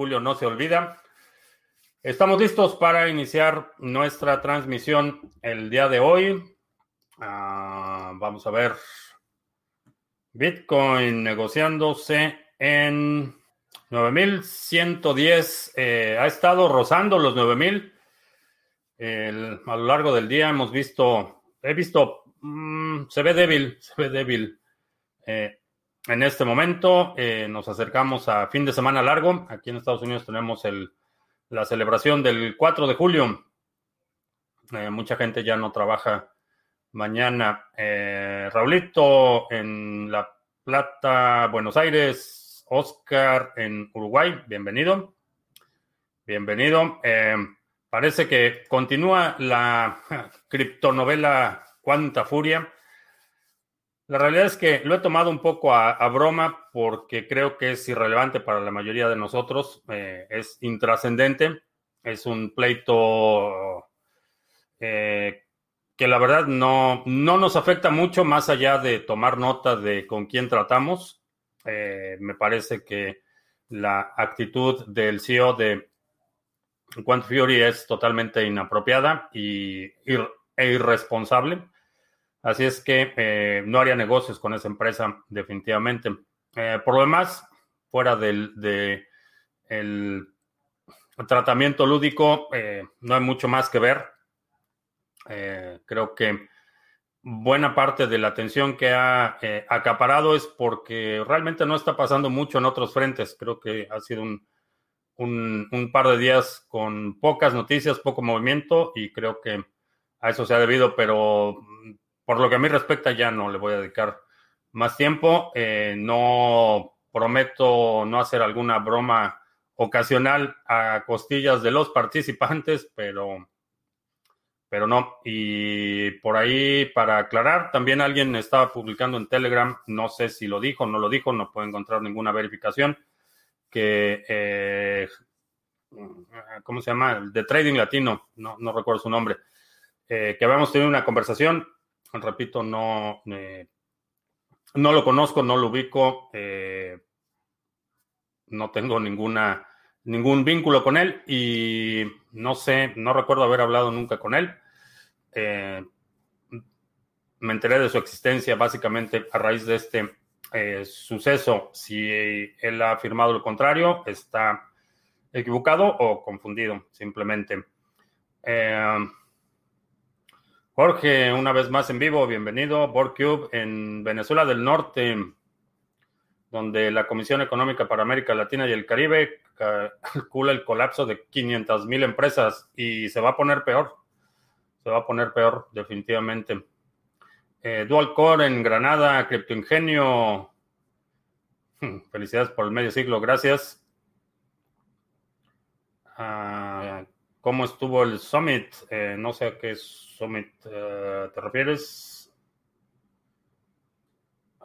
julio no se olvida. Estamos listos para iniciar nuestra transmisión el día de hoy. Ah, vamos a ver. Bitcoin negociándose en 9110. Eh, ha estado rozando los 9000. a lo largo del día hemos visto, he visto, mm, se ve débil, se ve débil. Eh, en este momento eh, nos acercamos a fin de semana largo. Aquí en Estados Unidos tenemos el, la celebración del 4 de julio. Eh, mucha gente ya no trabaja mañana. Eh, Raulito en La Plata, Buenos Aires. Oscar en Uruguay. Bienvenido. Bienvenido. parece que continúa la criptonovela Cuánta Furia. La realidad es que lo he tomado un poco a, broma porque creo que es irrelevante para la mayoría de nosotros, eh, es intrascendente, es un pleito eh, que la verdad no, no, nos afecta mucho más allá de tomar nota de con quién tratamos. Eh, me parece que la actitud del CEO de Quant Fury es totalmente inapropiada y, e irresponsable. Así es que eh, no haría negocios con esa empresa definitivamente. Eh, por lo demás, fuera del de el tratamiento lúdico, eh, no hay mucho más que ver. creo que buena parte de la atención que ha acaparado es porque realmente no está pasando mucho en otros frentes. Creo que ha sido un, un par de días con pocas noticias, poco movimiento y creo que a eso se ha debido, pero por lo que a mí respecta, ya no le voy a dedicar más tiempo. Eh, no prometo no hacer alguna broma ocasional a costillas de los participantes, pero, pero no. Y por ahí, para aclarar, también alguien estaba publicando en Telegram, no sé si lo dijo o no lo dijo, no puedo encontrar ninguna verificación, que, eh, ¿cómo se llama? De Trading Latino, no, recuerdo su nombre, eh, que habíamos tenido una conversación repito, no, eh, no lo conozco, no lo ubico, eh, no tengo ninguna, ningún vínculo con él y no sé, no recuerdo haber hablado nunca con él. Eh, me enteré de su existencia básicamente a raíz de este suceso. Si él ha afirmado lo contrario, está equivocado o confundido, simplemente. Jorge, una vez más en vivo, bienvenido. BoardCube en Venezuela del Norte, donde la Comisión Económica para América Latina y el Caribe calcula el colapso de 500 mil empresas y se va a poner peor. Se va a poner peor, definitivamente. Eh, Dual Core en Granada, Ingenio. Felicidades por el medio siglo, gracias. Ah, ¿Cómo estuvo el Summit? Eh, no sé a qué Summit eh, te refieres.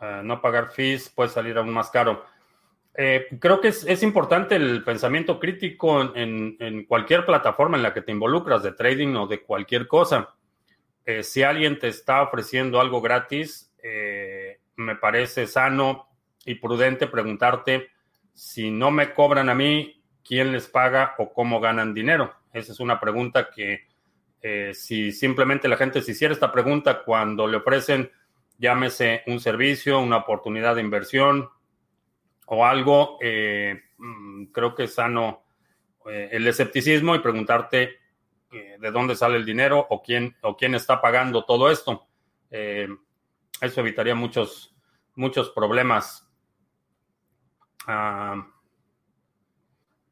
Eh, no pagar fees puede salir aún más caro. creo que es, importante el pensamiento crítico en, cualquier plataforma en la que te involucras, de trading o de cualquier cosa. si alguien te está ofreciendo algo gratis, me parece sano y prudente preguntarte si no me cobran a mí, quién les paga o cómo ganan dinero. Esa es una pregunta que eh, si simplemente la gente se hiciera esta pregunta cuando le ofrecen, llámese un servicio, una oportunidad de inversión o algo, eh, mm, creo que es sano eh, el escepticismo y preguntarte de dónde sale el dinero o quién, o quién está pagando todo esto. eso evitaría muchos, muchos problemas. Ah,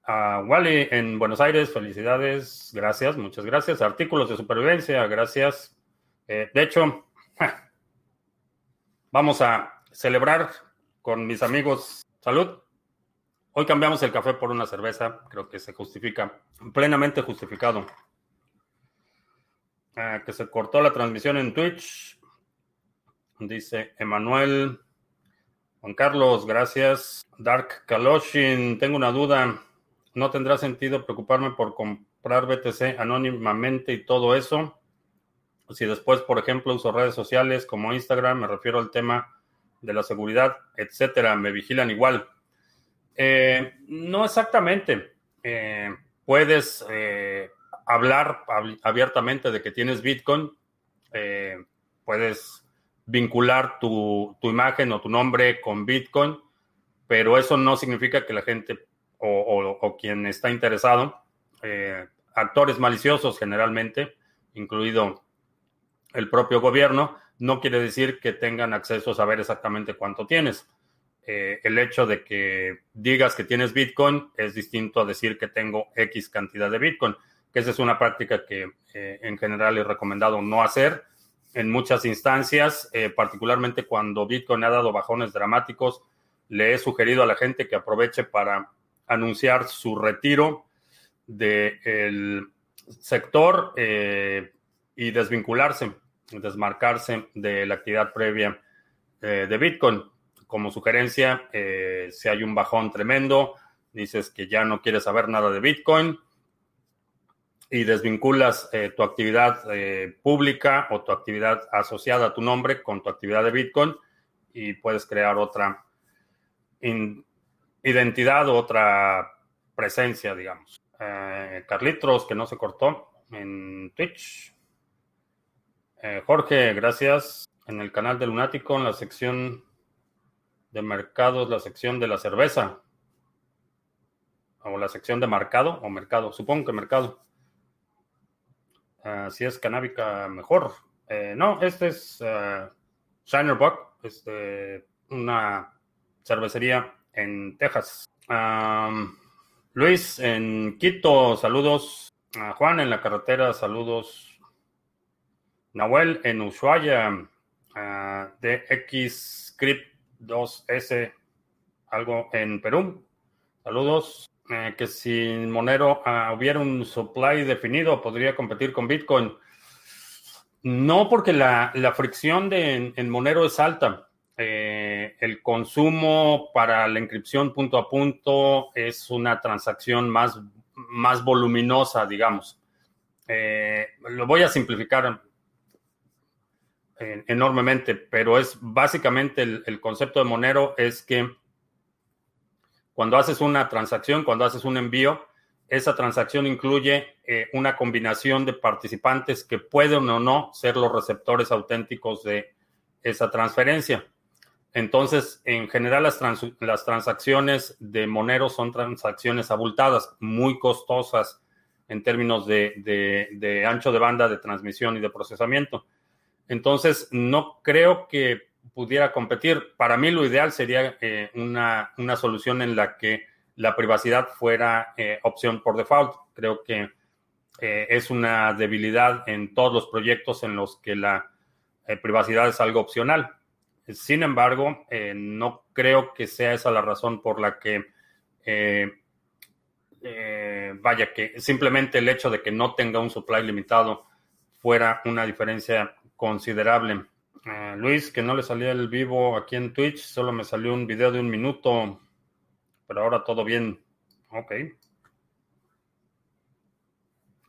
a Wally en Buenos Aires, felicidades, gracias, muchas gracias. Artículos de supervivencia, gracias. Eh, de hecho, vamos a celebrar con mis amigos. Salud. Hoy cambiamos el café por una cerveza, creo que se justifica, plenamente justificado. Ah, que se cortó la transmisión en Twitch. Dice Emanuel. Juan Carlos, gracias. Dark Kaloshin, tengo una duda no tendrá sentido preocuparme por comprar BTC anónimamente y todo eso. Si después, por ejemplo, uso redes sociales como Instagram, me refiero al tema de la seguridad, etcétera, me vigilan igual. Eh, no exactamente. puedes hablar abiertamente de que tienes Bitcoin, puedes vincular tu, imagen o tu nombre con Bitcoin, pero eso no significa que la gente o, quien está interesado, eh, actores maliciosos generalmente, incluido el propio gobierno, no quiere decir que tengan acceso a saber exactamente cuánto tienes. Eh, el hecho de que digas que tienes Bitcoin es distinto a decir que tengo X cantidad de Bitcoin, que esa es una práctica que eh, en general es recomendado no hacer en muchas instancias, particularmente cuando Bitcoin ha dado bajones dramáticos, le he sugerido a la gente que aproveche para anunciar su retiro del sector eh, y desvincularse, desmarcarse de la actividad previa eh, de Bitcoin. Como sugerencia, si hay un bajón tremendo, dices que ya no quieres saber nada de Bitcoin, y desvinculas eh, tu actividad eh, pública o tu actividad asociada a tu nombre con tu actividad de Bitcoin y puedes crear otra identidad o otra presencia, digamos. Eh, Carlitos, que no se cortó en Twitch. Jorge, gracias. En el canal de Lunático, en la sección de mercados, la sección de la cerveza. O la sección de mercado o mercado. Supongo que mercado. Ah, si es canábica, mejor. Eh, no, este es uh, Shiner este, una cervecería en Texas. Luis, en Quito, saludos. Juan, en la carretera, saludos. Nahuel, en Ushuaia, uh, DX Script 2S, algo en Perú. Saludos. Eh, que si Monero ah, hubiera un supply definido, podría competir con Bitcoin. No, porque la, fricción de, en, Monero es alta. Eh, el consumo para la inscripción punto a punto es una transacción más, más voluminosa, digamos. Eh, lo voy a simplificar enormemente, pero es básicamente el concepto de Monero es que cuando haces una transacción, cuando haces un envío, esa transacción incluye eh, una combinación de participantes que pueden o no ser los receptores auténticos de esa transferencia. Entonces, en general, las, transacciones de Monero son transacciones abultadas, muy costosas en términos de ancho de banda de transmisión y de procesamiento. Entonces, no creo que pudiera competir. Para mí lo ideal sería eh, una, solución en la que la privacidad fuera eh, opción por default. Creo que eh, es una debilidad en todos los proyectos en los que la privacidad es algo opcional. Sin embargo, no creo que sea esa la razón por la que, vaya, que simplemente el hecho de que no tenga un supply limitado fuera una diferencia considerable. Luis, que no le salía el vivo aquí en Twitch, solo me salió un video de un minuto, pero ahora todo bien. Ok.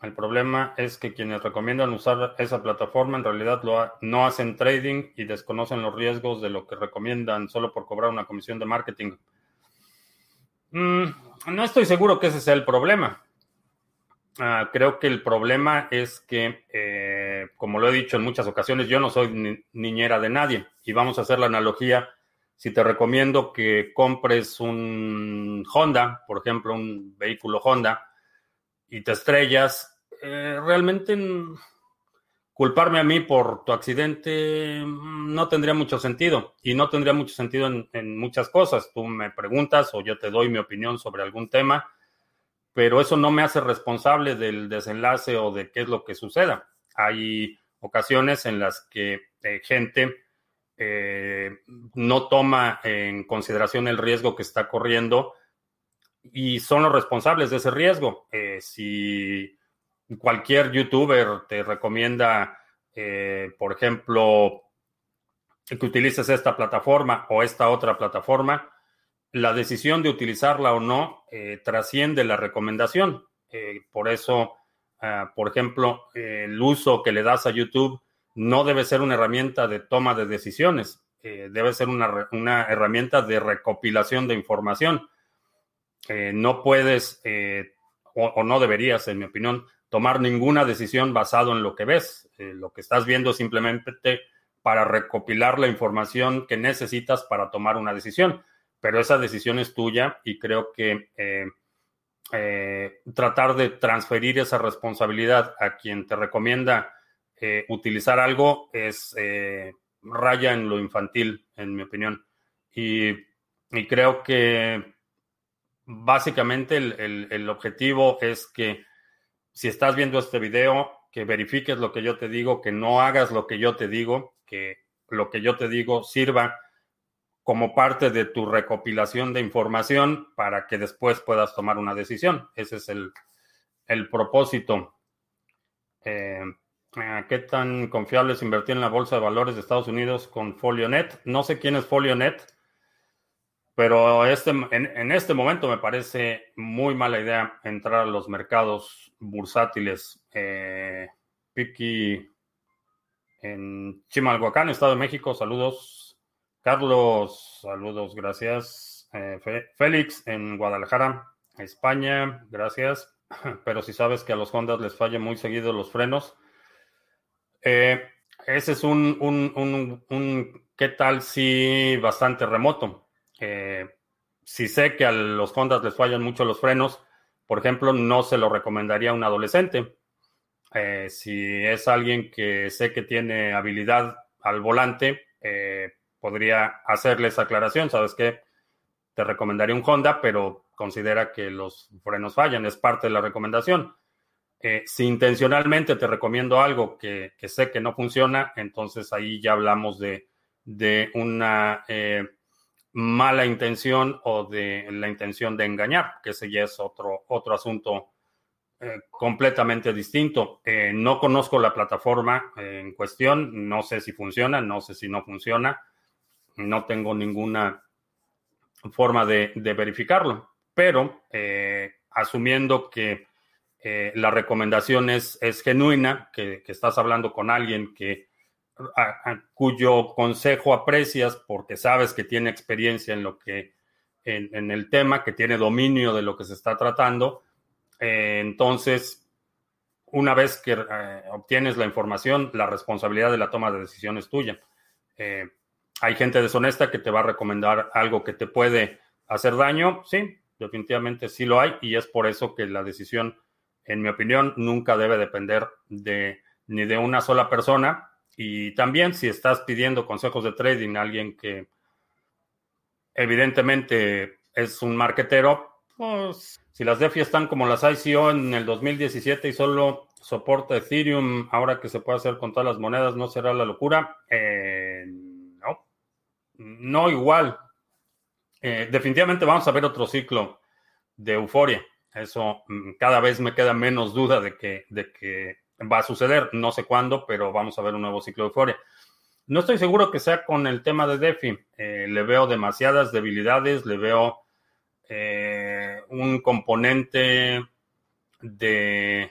El problema es que quienes recomiendan usar esa plataforma en realidad no hacen trading y desconocen los riesgos de lo que recomiendan solo por cobrar una comisión de marketing. Mm, no estoy seguro que ese sea el problema. Ah, creo que el problema es que, eh, como lo he dicho en muchas ocasiones, yo no soy niñera de nadie. Y vamos a hacer la analogía. Si te recomiendo que compres un Honda, por ejemplo, un vehículo Honda, y te estrellas, eh, realmente culparme a mí por tu accidente mm, no tendría mucho sentido. Y no tendría mucho sentido en muchas cosas. Tú me preguntas o yo te doy mi opinión sobre algún tema pero eso no me hace responsable del desenlace o de qué es lo que suceda. Hay ocasiones en las que eh, gente eh, no toma en consideración el riesgo que está corriendo y son los responsables de ese riesgo. Si cualquier youtuber te recomienda, por ejemplo, que utilices esta plataforma o esta otra plataforma, la decisión de utilizarla o no eh, trasciende la recomendación. Eh, por eso, ah, por ejemplo, el uso que le das a YouTube no debe ser una herramienta de toma de decisiones, eh, debe ser una, herramienta de recopilación de información. no puedes o, no deberías, en mi opinión, tomar ninguna decisión basado en lo que ves. Eh, lo que estás viendo es simplemente para recopilar la información que necesitas para tomar una decisión, pero esa decisión es tuya y creo que eh, eh, tratar de transferir esa responsabilidad a quien te recomienda utilizar algo es raya en lo infantil, en mi opinión. Y, y creo que básicamente el, objetivo es que si estás viendo este video, que verifiques lo que yo te digo, que no hagas lo que yo te digo, que lo que yo te digo sirva como parte de tu recopilación de información para que después puedas tomar una decisión. Ese es el, propósito. Eh, ¿Qué tan confiable es invertir en la bolsa de valores de Estados Unidos con FolioNet? No sé quién es FolioNet. Pero este, en, este momento me parece muy mala idea entrar a los mercados bursátiles. Eh, Piki en Chimalhuacán, Estado de México, saludos. Carlos, saludos, gracias. Eh, Félix en Guadalajara, España, gracias. Pero si sabes que a los Hondas les fallan muy seguido los frenos. Eh, ese es un, un, un, un, ¿qué tal si bastante remoto? Si sé que a los Hondas les fallan mucho los frenos, por ejemplo, no se lo recomendaría a un adolescente. Eh, si es alguien que sé que tiene habilidad al volante, eh, podría hacerle esa aclaración. ¿Sabes qué? Te recomendaría un Honda, pero considera que los frenos fallan. Es parte de la recomendación. Eh, si intencionalmente te recomiendo algo que, sé que no funciona, entonces ahí ya hablamos de, de una mala intención o de la intención de engañar, que ese ya es otro, otro asunto eh, completamente distinto. Eh, no conozco la plataforma en cuestión, no sé si funciona, no sé si no funciona, no tengo ninguna forma de, verificarlo, pero eh, asumiendo que la recomendación es, es genuina, que, que estás hablando con alguien que cuyo consejo aprecias porque sabes que tiene experiencia en lo que en, el tema, que tiene dominio de lo que se está tratando. Eh, entonces, una vez que eh, obtienes la información, la responsabilidad de la toma de decisión es tuya. Eh, hay gente deshonesta que te va a recomendar algo que te puede hacer daño. Sí, definitivamente sí lo hay y es por eso que la decisión, en mi opinión, nunca debe depender de ni de una sola persona, y también si estás pidiendo consejos de trading a alguien que evidentemente es un marketero, pues si las DeFi están como las ICO en el 2017 y solo soporta Ethereum, ahora que se puede hacer con todas las monedas, ¿no será la locura? Eh, no, no igual. Eh, definitivamente vamos a ver otro ciclo de euforia. Eso mm, cada vez me queda menos duda de que, de que va a suceder, no sé cuándo, pero vamos a ver un nuevo ciclo de euforia. No estoy seguro que sea con el tema de DeFi. Eh, le veo demasiadas debilidades, le veo eh, un componente de...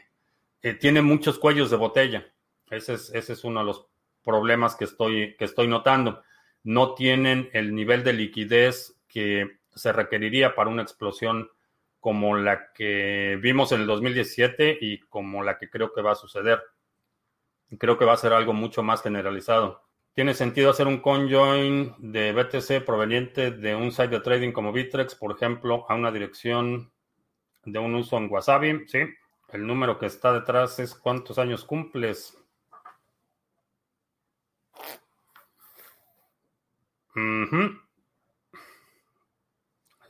Eh, tiene muchos cuellos de botella. Ese es, ese es uno de los problemas que estoy, que estoy notando. No tienen el nivel de liquidez que se requeriría para una explosión como la que vimos en el 2017 y como la que creo que va a suceder. Creo que va a ser algo mucho más generalizado. ¿Tiene sentido hacer un conjoin de BTC proveniente de un site de trading como Bitrex, por ejemplo, a una dirección de un uso en Wasabi? Sí. El número que está detrás es cuántos años cumples.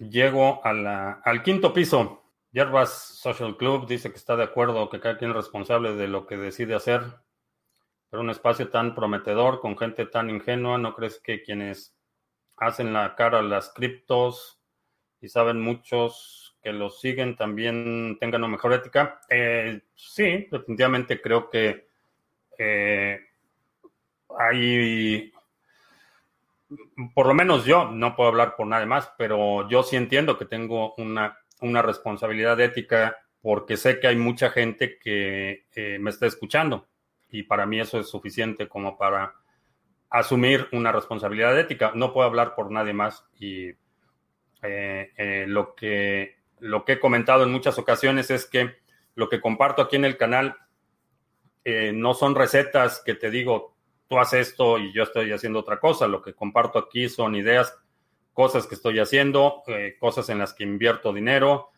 Llego al quinto piso. Yerbas Social Club dice que está de acuerdo que cada quien es responsable de lo que decide hacer. Pero un espacio tan prometedor, con gente tan ingenua, ¿no crees que quienes hacen la cara a las criptos y saben muchos que los siguen también tengan una mejor ética? Eh, sí, definitivamente creo que eh, hay por lo menos yo, no puedo hablar por nadie más, pero yo sí entiendo que tengo una, una responsabilidad ética porque sé que hay mucha gente que eh, me está escuchando y para mí eso es suficiente como para asumir una responsabilidad ética. No puedo hablar por nadie más y eh, eh, lo, que, lo que he comentado en muchas ocasiones es que lo que comparto aquí en el canal no son recetas que te digo, tú haces esto y yo estoy haciendo otra cosa. Lo que comparto aquí son ideas, cosas que estoy haciendo, cosas en las que invierto dinero,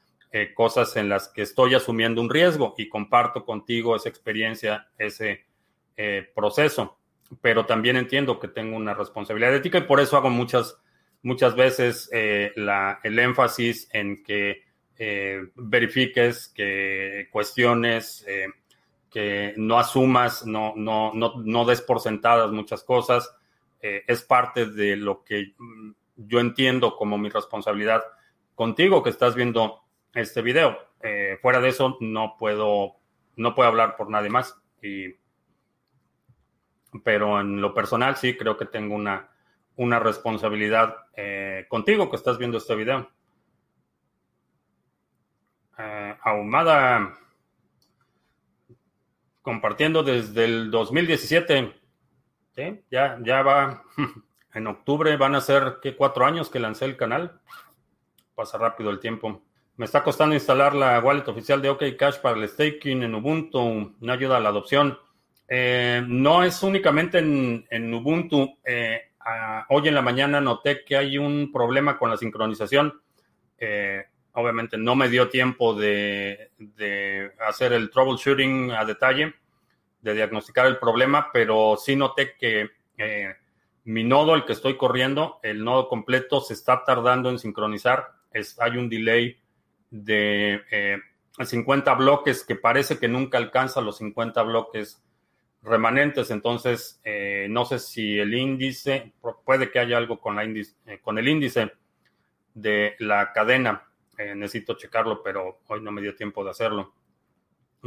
cosas en las que estoy asumiendo un riesgo y comparto contigo esa experiencia, ese proceso pero también entiendo que tengo una responsabilidad ética y por eso hago muchas, muchas veces eh, el énfasis en que eh, verifiques, que cuestiones, eh, que no asumas, no, no, no, no des por sentadas muchas cosas. es parte de lo que mm, yo entiendo como mi responsabilidad contigo que estás viendo este video. fuera de eso, no puedo, no puedo hablar por nadie más. Y pero en lo personal sí creo que tengo una, una responsabilidad eh, contigo que estás viendo este video. Eh, ahumada compartiendo desde el 2017. Ya, ya va. En octubre van a ser ¿qué, cuatro años que lancé el canal. Pasa rápido el tiempo. Me está costando instalar la wallet oficial de OK Cash para el staking en Ubuntu. No ayuda a la adopción. Eh, no es únicamente en, Ubuntu. Eh, hoy en la mañana noté que hay un problema con la sincronización. Eh, obviamente no me dio tiempo de, hacer el troubleshooting a detalle, de diagnosticar el problema, pero sí noté que mi nodo, el que estoy corriendo, el nodo completo, se está tardando en sincronizar. hay un delay de 50 bloques que parece que nunca alcanza los 50 bloques remanentes. Entonces, eh, no sé si el índice, puede que haya algo con, la eh, con el índice de la cadena. Eh, necesito checarlo, pero hoy no me dio tiempo de hacerlo.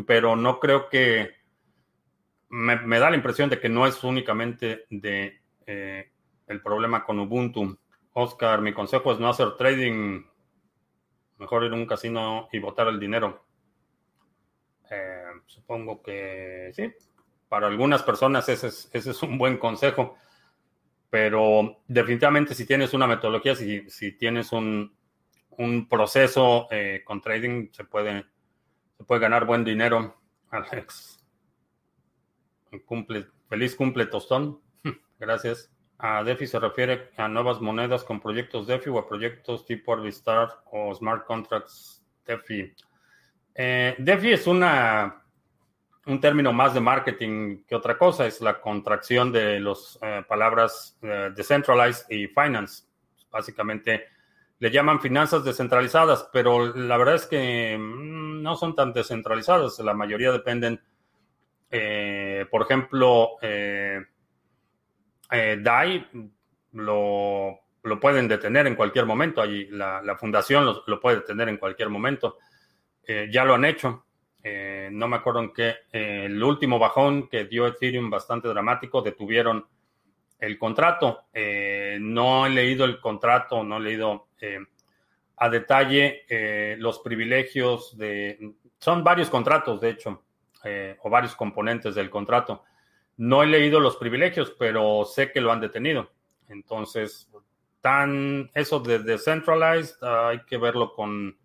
Pero no creo que... Me, da la impresión de que no es únicamente de el problema con Ubuntu. Oscar, mi consejo es no hacer trading. Mejor ir a un casino y botar el dinero. supongo que sí, para algunas personas ese es, un buen consejo, pero definitivamente si tienes una metodología, si, si tienes un, proceso eh, con trading, se puede, se puede ganar buen dinero. Alex, feliz cumple tostón. Gracias. A DeFi se refiere a nuevas monedas con proyectos DeFi o a proyectos tipo Arvistar o Smart Contracts DeFi. Eh, DeFi es una un término más de marketing que otra cosa, es la contracción de las eh, palabras decentralized y finance. Básicamente le llaman finanzas descentralizadas, pero la verdad es que mm, no son tan descentralizadas. La mayoría dependen, eh, por ejemplo, DAI lo, pueden detener en cualquier momento. Allí la, fundación lo, lo, puede detener en cualquier momento. ya lo han hecho. Eh, no me acuerdo en qué, eh, el último bajón que dio Ethereum bastante dramático, detuvieron el contrato. Eh, no he leído el contrato, no he leído a detalle los privilegios de... Son varios contratos, de hecho, o varios componentes del contrato. No he leído los privilegios, pero sé que lo han detenido. Entonces, tan eso de decentralized, hay que verlo con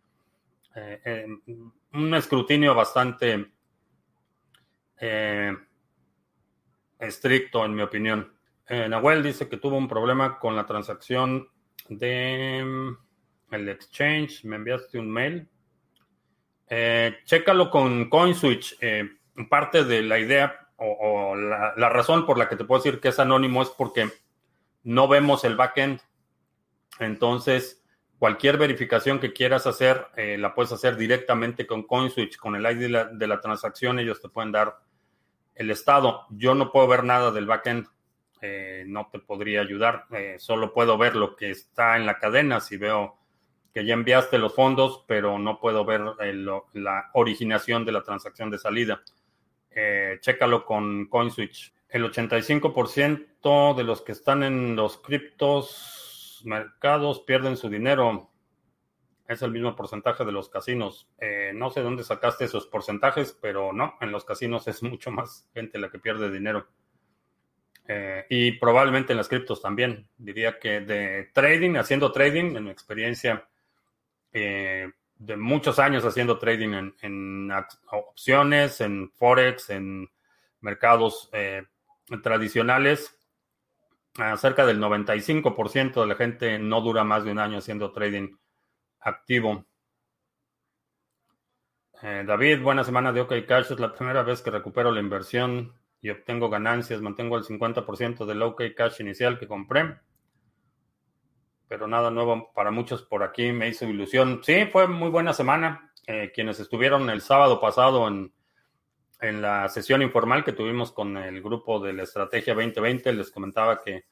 un escrutinio bastante eh, estricto, en mi opinión. Eh, Nahuel dice que tuvo un problema con la transacción de mm, el exchange. Me enviaste un mail. Eh, chécalo con CoinSwitch. parte de la idea o, la, la, razón por la que te puedo decir que es anónimo es porque no vemos el backend. Entonces, Cualquier verificación que quieras hacer, eh, la puedes hacer directamente con CoinSwitch, con el ID de la, transacción, ellos te pueden dar el estado. Yo no puedo ver nada del backend, eh, no te podría ayudar, eh, solo puedo ver lo que está en la cadena, si veo que ya enviaste los fondos, pero no puedo ver la originación de la transacción de salida. chécalo con CoinSwitch. El 85% de los que están en los criptos mercados pierden su dinero. Es el mismo porcentaje de los casinos. Eh, no sé dónde sacaste esos porcentajes, pero no, en los casinos es mucho más gente la que pierde dinero. Eh, y probablemente en las criptos también. Diría que de trading, haciendo trading, en mi experiencia, eh, de muchos años haciendo trading en, opciones, en forex, en mercados eh, tradicionales. cerca del 95% de la gente no dura más de un año haciendo trading activo. David, buena semana de OK Cash. Es la primera vez que recupero la inversión y obtengo ganancias. Mantengo el 50% del OK Cash inicial que compré pero nada nuevo para muchos por aquí. Me hizo ilusión. Sí, fue muy buena semana. Eh, quienes estuvieron el sábado pasado en, en la sesión informal que tuvimos con el grupo de la Estrategia 2020, les comentaba que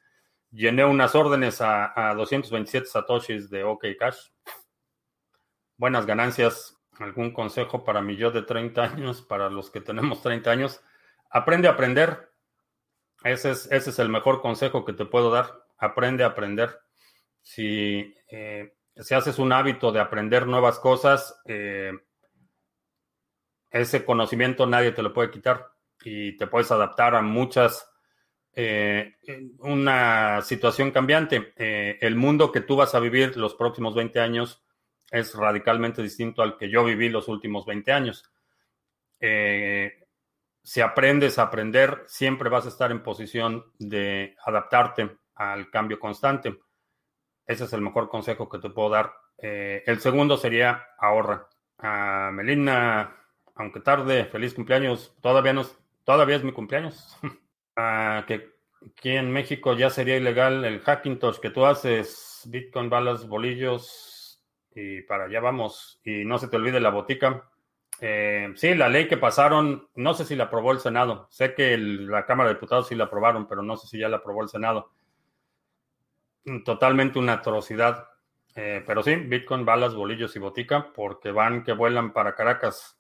llené unas órdenes a, a 227 satoshis de OK Cash. Buenas ganancias. ¿Algún consejo para mi yo de 30 años, para los que tenemos 30 años? Aprende a aprender. Ese es, ese es el mejor consejo que te puedo dar. Aprende a aprender si, eh, si haces un hábito de aprender nuevas cosas, eh, ese conocimiento nadie te lo puede quitar y te puedes adaptar a muchas, eh, una situación cambiante. el mundo que tú vas a vivir los próximos 20 años es radicalmente distinto al que yo viví los últimos 20 años. Si aprendes a aprender, siempre vas a estar en posición de adaptarte al cambio constante. Ese es el mejor consejo que te puedo dar. Eh, el segundo sería ahorra. A Melina, aunque tarde, feliz cumpleaños. Todavía no, todavía es mi cumpleaños. que aquí en México ya sería ilegal el Hackintosh que tú haces, Bitcoin, balas, bolillos y para allá vamos. Y no se te olvide la botica. Eh, sí, la ley que pasaron, no sé si la aprobó el Senado. Sé que la Cámara de Diputados sí la aprobaron, pero no sé si ya la aprobó el Senado totalmente una atrocidad. Eh, pero sí, Bitcoin, balas, bolillos y botica, porque van que vuelan para Caracas.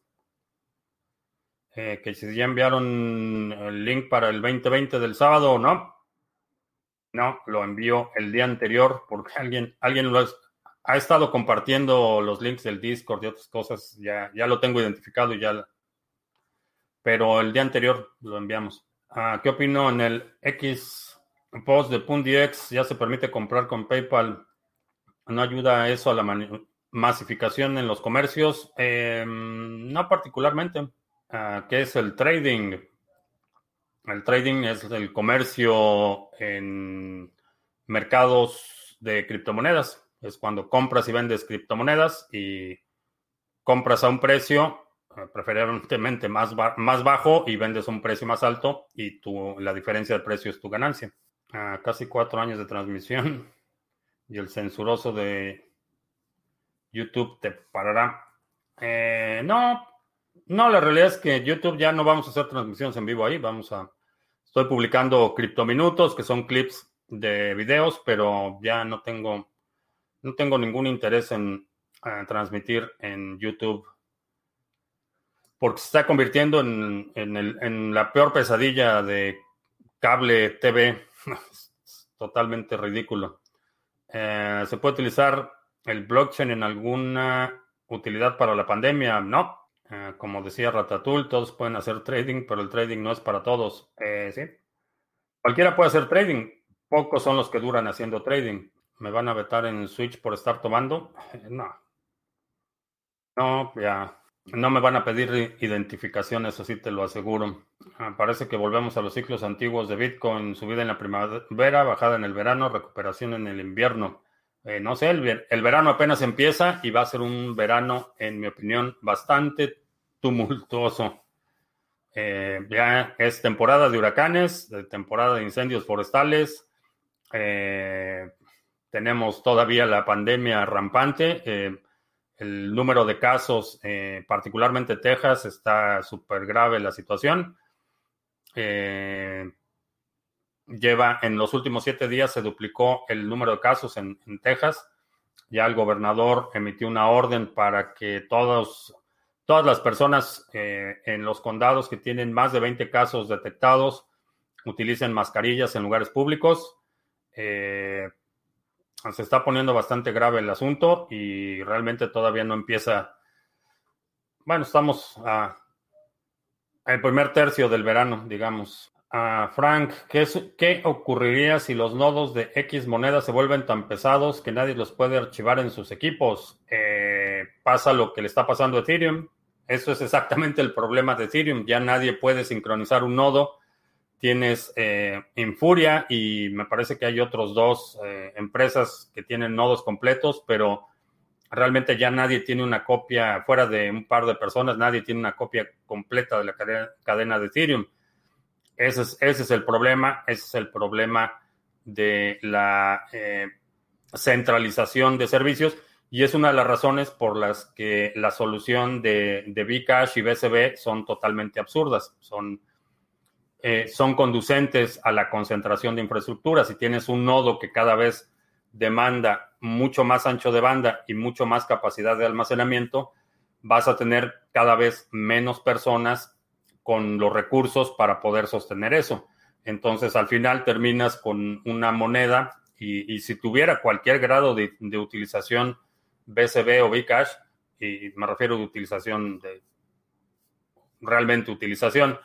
Eh, que si ya enviaron el link para el 2020 del sábado o no. No, lo envió el día anterior porque alguien, alguien lo ha estado compartiendo los links del Discord y otras cosas. Ya, ya lo tengo identificado y ya. Pero el día anterior lo enviamos. Ah, ¿Qué opino en el X post de PundiX ya se permite comprar con PayPal. ¿No ayuda eso a la masificación en los comercios? Em, no particularmente. Ah, ¿Qué es el trading? El trading es el comercio en mercados de criptomonedas. Es cuando compras y vendes criptomonedas y compras a un precio eh, preferentemente más, más bajo y vendes a un precio más alto y tu, la diferencia de precio es tu ganancia casi cuatro años de transmisión y el censuroso de YouTube te parará. Eh, no, no, la realidad es que YouTube ya no vamos a hacer transmisiones en vivo ahí, vamos a... Estoy publicando criptominutos, que son clips de videos, pero ya no tengo, no tengo ningún interés en transmitir en YouTube porque se está convirtiendo en, en la peor pesadilla de cable TV totalmente ridículo. Eh, ¿Se puede utilizar el blockchain en alguna utilidad para la pandemia? No. Eh, como decía Ratatouille, todos pueden hacer trading, pero el trading no es para todos. Eh, sí. Cualquiera puede hacer trading. Pocos son los que duran haciendo trading. ¿Me van a vetar en Switch por estar tomando? no. No, ya. No me van a pedir identificación, eso sí te lo aseguro. Ah, parece que volvemos a los ciclos antiguos de Bitcoin, subida en la primavera, bajada en el verano, recuperación en el invierno. Eh, no sé, el, verano apenas empieza y va a ser un verano, en mi opinión, bastante tumultuoso. Eh, ya es temporada de huracanes, de temporada de incendios forestales. Eh, tenemos todavía la pandemia rampante el número de casos, eh, particularmente Texas, está súper grave la situación. Eh, lleva en los últimos siete días se duplicó el número de casos en, Texas. Ya el gobernador emitió una orden para que todos, todas las personas eh, en los condados que tienen más de 20 casos detectados utilicen mascarillas en lugares públicos se está poniendo bastante grave el asunto y realmente todavía no empieza. Bueno, estamos a el primer tercio del verano, digamos. Frank, ¿qué, ¿qué ocurriría si los nodos de X moneda se vuelven tan pesados que nadie los puede archivar en sus equipos? Eh, pasa lo que le está pasando a Ethereum. Eso es exactamente el problema de Ethereum. Ya nadie puede sincronizar un nodo. Tienes eh, Infuria y me parece que hay otros dos eh, empresas que tienen nodos completos, pero realmente ya nadie tiene una copia, fuera de un par de personas, nadie tiene una copia completa de la cadena, de Ethereum. Ese es, ese es, el problema, ese es el problema de la eh, centralización de servicios y es una de las razones por las que la solución de, de Bcash y BCB son totalmente absurdas, son, eh, son conducentes a la concentración de infraestructura. Si tienes un nodo que cada vez demanda mucho más ancho de banda y mucho más capacidad de almacenamiento, vas a tener cada vez menos personas con los recursos para poder sostener eso. Entonces, al final terminas con una moneda y, si tuviera cualquier grado de, utilización BCB o Bcash, y me refiero a utilización de realmente utilización,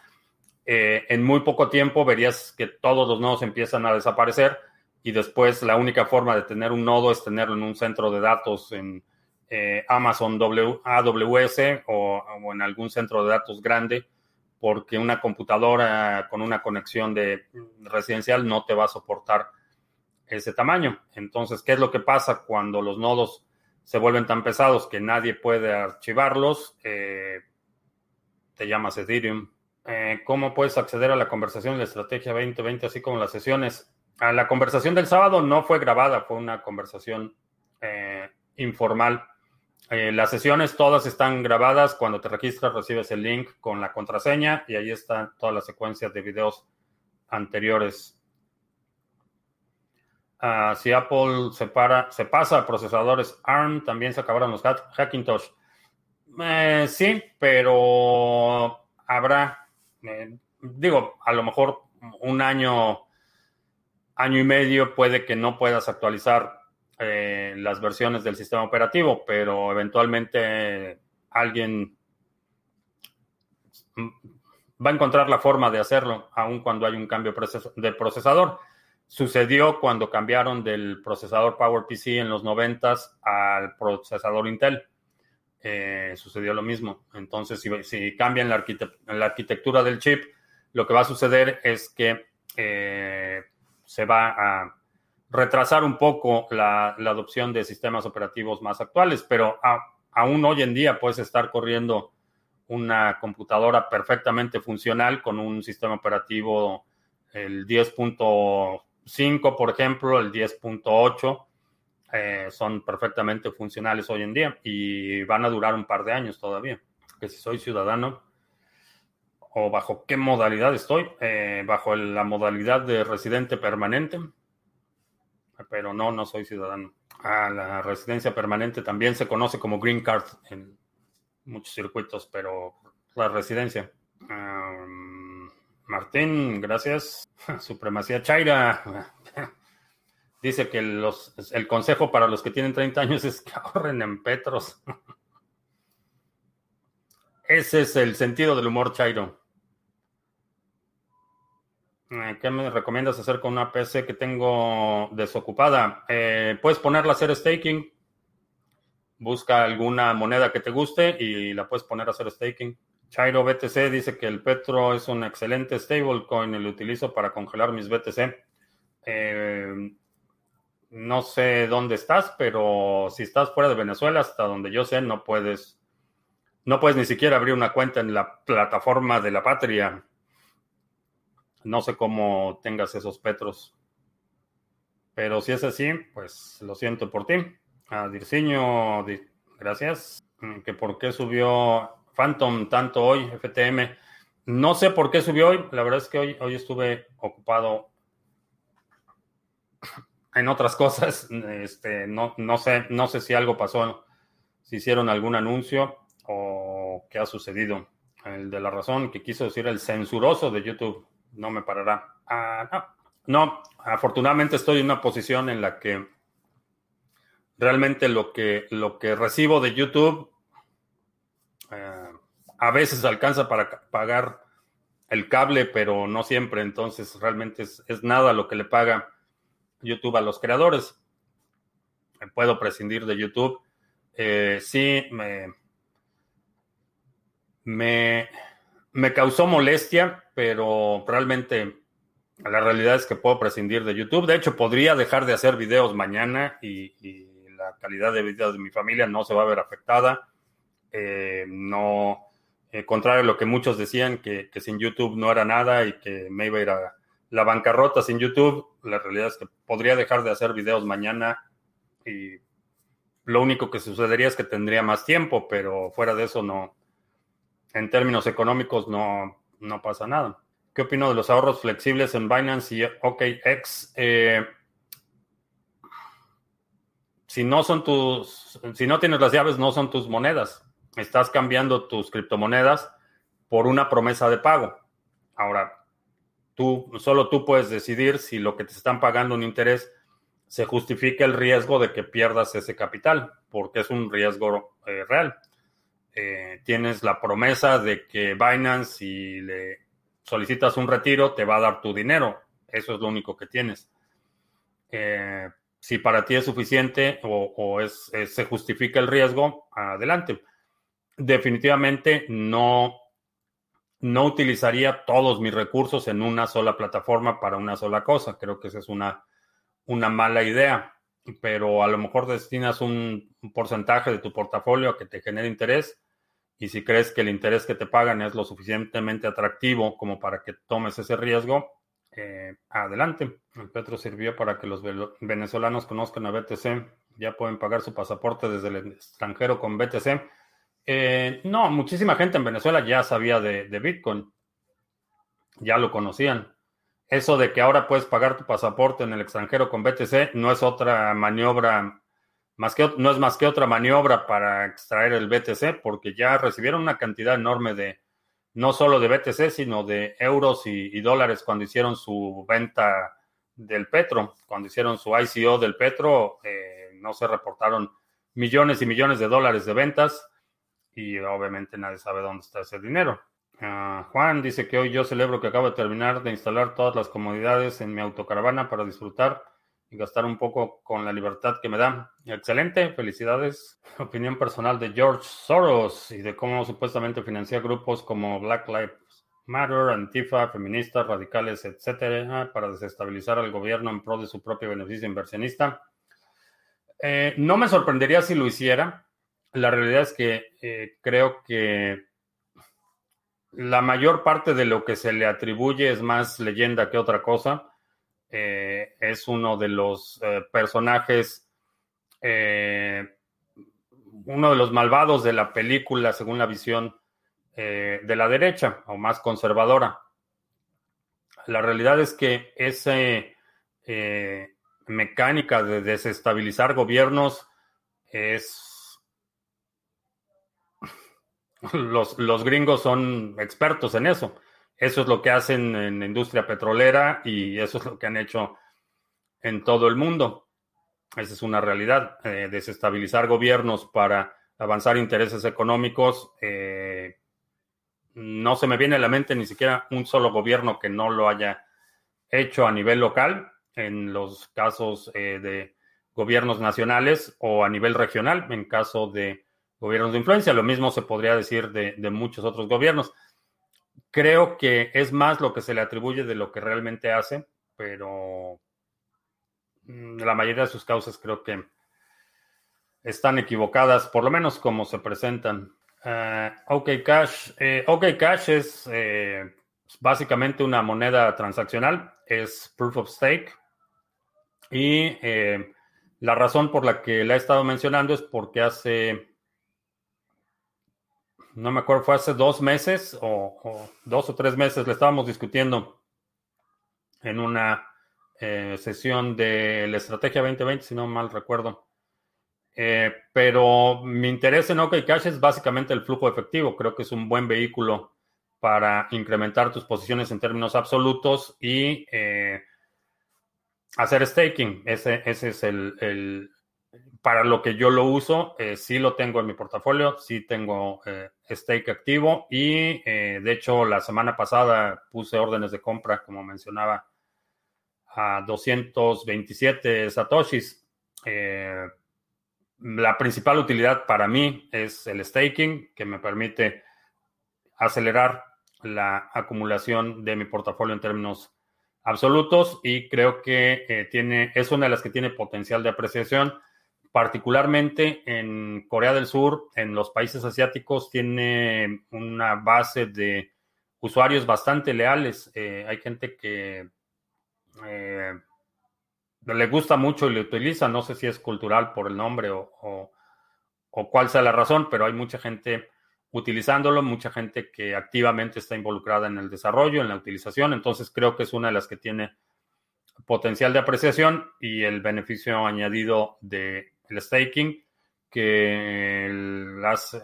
eh, en muy poco tiempo verías que todos los nodos empiezan a desaparecer y después la única forma de tener un nodo es tenerlo en un centro de datos en eh, Amazon AWS o, en algún centro de datos grande, porque una computadora con una conexión de residencial no te va a soportar ese tamaño. Entonces, ¿qué es lo que pasa cuando los nodos se vuelven tan pesados que nadie puede archivarlos? Eh, te llamas Ethereum. Eh, ¿Cómo puedes acceder a la conversación de la estrategia 2020, así como las sesiones? A la conversación del sábado no fue grabada, fue una conversación eh, informal. las sesiones todas están grabadas. Cuando te registras recibes el link con la contraseña y ahí están todas las secuencias de videos anteriores Ah, si Apple se, se pasa a procesadores ARM, también se acabaron los Hackintosh. Eh, sí, pero habrá, digo, a lo mejor un año, año y medio puede que no puedas actualizar eh, las versiones del sistema operativo, pero eventualmente alguien va a encontrar la forma de hacerlo, aun cuando hay un cambio de procesador. Sucedió cuando cambiaron del procesador PowerPC en los 90 al procesador Intel. Eh, sucedió lo mismo. Entonces, si, cambian la, arquitectura del chip, lo que va a suceder es que eh, se va a retrasar un poco la, adopción de sistemas operativos más actuales, pero aún hoy en día puedes estar corriendo una computadora perfectamente funcional con un sistema operativo el 10. 5, por ejemplo, el 10.8, eh, son perfectamente funcionales hoy en día y van a durar un par de años todavía. Que si soy ciudadano o bajo qué modalidad estoy, eh, bajo la modalidad de residente permanente, pero no, no soy ciudadano. La residencia permanente también se conoce como green card en muchos circuitos, pero la residencia. Martín, gracias. Supremacía Chaira. Dice que los, el consejo para los que tienen 30 años es que ahorren en Petros. Ese es el sentido del humor Chairo. Eh, ¿Qué me recomiendas hacer con una PC que tengo desocupada? Eh, puedes ponerla a hacer staking. Busca alguna moneda que te guste y la puedes poner a hacer staking. Chairo BTC dice que el Petro es un excelente stablecoin y lo utilizo para congelar mis BTC. Eh, no sé dónde estás, pero si estás fuera de Venezuela, hasta donde yo sé, no puedes, no puedes ni siquiera abrir una cuenta en la plataforma de la patria. No sé cómo tengas esos petros. Pero si es así, pues lo siento por ti. A gracias. Que por qué subió Phantom tanto hoy, FTM. No sé por qué subió hoy. La verdad es que hoy, hoy estuve ocupado en otras cosas. Este, no, no, sé, no sé si algo pasó, si hicieron algún anuncio o qué ha sucedido. El de la razón que quiso decir el censuroso de YouTube no me parará. Ah, no. no, afortunadamente estoy en una posición en la que realmente lo que, lo que recibo de YouTube eh, a veces alcanza para pagar el cable, pero no siempre. Entonces, realmente es, nada lo que le paga YouTube a los creadores. Puedo prescindir de YouTube sí, me, me, me causó molestia, pero realmente la realidad es que puedo prescindir de YouTube. De hecho, podría dejar de hacer videos mañana y, la calidad de vida de mi familia no se va a ver afectada. Eh, no, eh, contrario a lo que muchos decían, que, sin YouTube no era nada y que me iba a ir a la bancarrota sin YouTube, la realidad es que podría dejar de hacer videos mañana y lo único que sucedería es que tendría más tiempo, pero fuera de eso no, en términos económicos no, no pasa nada. ¿Qué opino de los ahorros flexibles en Binance y OKX? Eh, si no son tus, si no tienes las llaves, no son tus monedas. Estás cambiando tus criptomonedas por una promesa de pago. Ahora, tú, solo tú puedes decidir si lo que te están pagando un interés se justifica el riesgo de que pierdas ese capital, porque es un riesgo eh, real. Eh, tienes la promesa de que Binance, si le solicitas un retiro, te va a dar tu dinero. Eso es lo único que tienes. Eh, si para ti es suficiente o, es, se justifica el riesgo, adelante. Definitivamente no, no utilizaría todos mis recursos en una sola plataforma para una sola cosa. Creo que esa es una, una mala idea, pero a lo mejor destinas un, un porcentaje de tu portafolio a que te genere interés y si crees que el interés que te pagan es lo suficientemente atractivo como para que tomes ese riesgo, eh, adelante. El Petro sirvió para que los venezolanos conozcan a BTC, ya pueden pagar su pasaporte desde el extranjero con BTC. Eh, no, muchísima gente en Venezuela ya sabía de, Bitcoin, ya lo conocían. Eso de que ahora puedes pagar tu pasaporte en el extranjero con BTC no es otra maniobra más que, no es más que otra maniobra para extraer el BTC, porque ya recibieron una cantidad enorme de, no solo de BTC, sino de euros y, dólares cuando hicieron su venta del Petro, cuando hicieron su ICO del Petro, eh, no se reportaron millones y millones de dólares de ventas y obviamente nadie sabe dónde está ese dinero. Ah, Juan dice que hoy yo celebro que acabo de terminar de instalar todas las comodidades en mi autocaravana para disfrutar y gastar un poco con la libertad que me da. Excelente, felicidades. Opinión personal de George Soros y de cómo supuestamente financia grupos como Black Lives Matter, Antifa, feministas, radicales, etcétera, para desestabilizar al gobierno en pro de su propio beneficio inversionista. Eh, no me sorprendería si lo hiciera. La realidad es que eh, creo que la mayor parte de lo que se le atribuye es más leyenda que otra cosa eh, es uno de los eh, personajes, eh, uno de los malvados de la película, según la visión de la derecha o más conservadora. La realidad es que esa mecánica de desestabilizar gobiernos es... Los, gringos son expertos en eso. Eso es lo que hacen en la industria petrolera y eso es lo que han hecho en todo el mundo. Esa es una realidad. Eh, desestabilizar gobiernos para avanzar intereses económicos. Eh, no se me viene a la mente ni siquiera un solo gobierno que no lo haya hecho a nivel local, en los casos eh, de gobiernos nacionales o a nivel regional, en caso de gobiernos de influencia. Lo mismo se podría decir de, muchos otros gobiernos. Creo que es más lo que se le atribuye de lo que realmente hace, pero mm, la mayoría de sus causas creo que están equivocadas, por lo menos como se presentan. Uh, OK Cash. Eh, OK Cash es eh, básicamente una moneda transaccional, es proof of stake. Y eh, la razón por la que la he estado mencionando es porque hace no me acuerdo, fue hace dos meses o, dos o tres meses, le estábamos discutiendo en una eh, sesión de la Estrategia 2020, si no mal recuerdo. Eh, pero mi interés en OK Cash es básicamente el flujo efectivo. Creo que es un buen vehículo para incrementar tus posiciones en términos absolutos y eh, hacer staking. Ese, ese es el, para lo que yo lo uso, eh, sí lo tengo en mi portafolio, sí tengo eh, stake activo y eh, de hecho la semana pasada puse órdenes de compra, como mencionaba, a 227 satoshis. la principal utilidad para mí es el staking, que me permite acelerar la acumulación de mi portafolio en términos absolutos y creo que tiene, es una de las que tiene potencial de apreciación, particularmente en Corea del Sur, en los países asiáticos, tiene una base de usuarios bastante leales. Eh, hay gente que eh, le gusta mucho y le utiliza, no sé si es cultural por el nombre o, o cuál sea la razón, pero hay mucha gente utilizándolo, mucha gente que activamente está involucrada en el desarrollo, en la utilización, entonces creo que es una de las que tiene potencial de apreciación y el beneficio añadido del staking que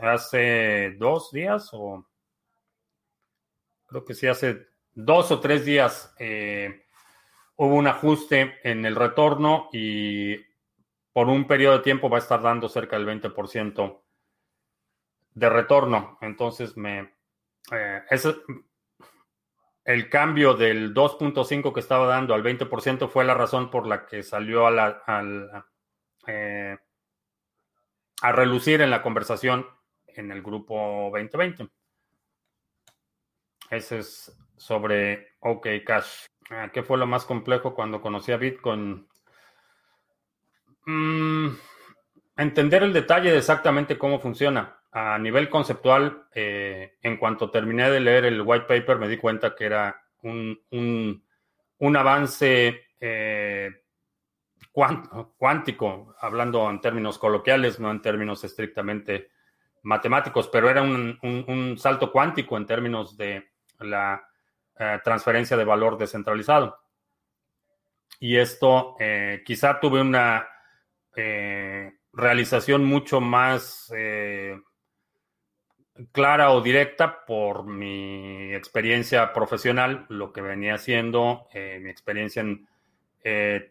hace, dos días o creo que sí hace dos o tres días eh, hubo un ajuste en el retorno y por un periodo de tiempo va a estar dando cerca del 20% de retorno. Entonces, me eh, el cambio del 2.5 que estaba dando al 20% fue la razón por la que salió a, la, eh, a relucir en la conversación en el grupo 2020. Ese es sobre OK Cash. Ah, ¿Qué fue lo más complejo cuando conocí a Bitcoin? Mm, entender el detalle de exactamente cómo funciona a nivel conceptual, eh, en cuanto terminé de leer el white paper, me di cuenta que era un, un, avance eh, cuántico, hablando en términos coloquiales, no en términos estrictamente matemáticos, pero era un, un salto cuántico en términos de la eh, transferencia de valor descentralizado. Y esto quizá tuve una realización mucho más clara o directa por mi experiencia profesional, lo que venía haciendo, eh, mi experiencia en, eh,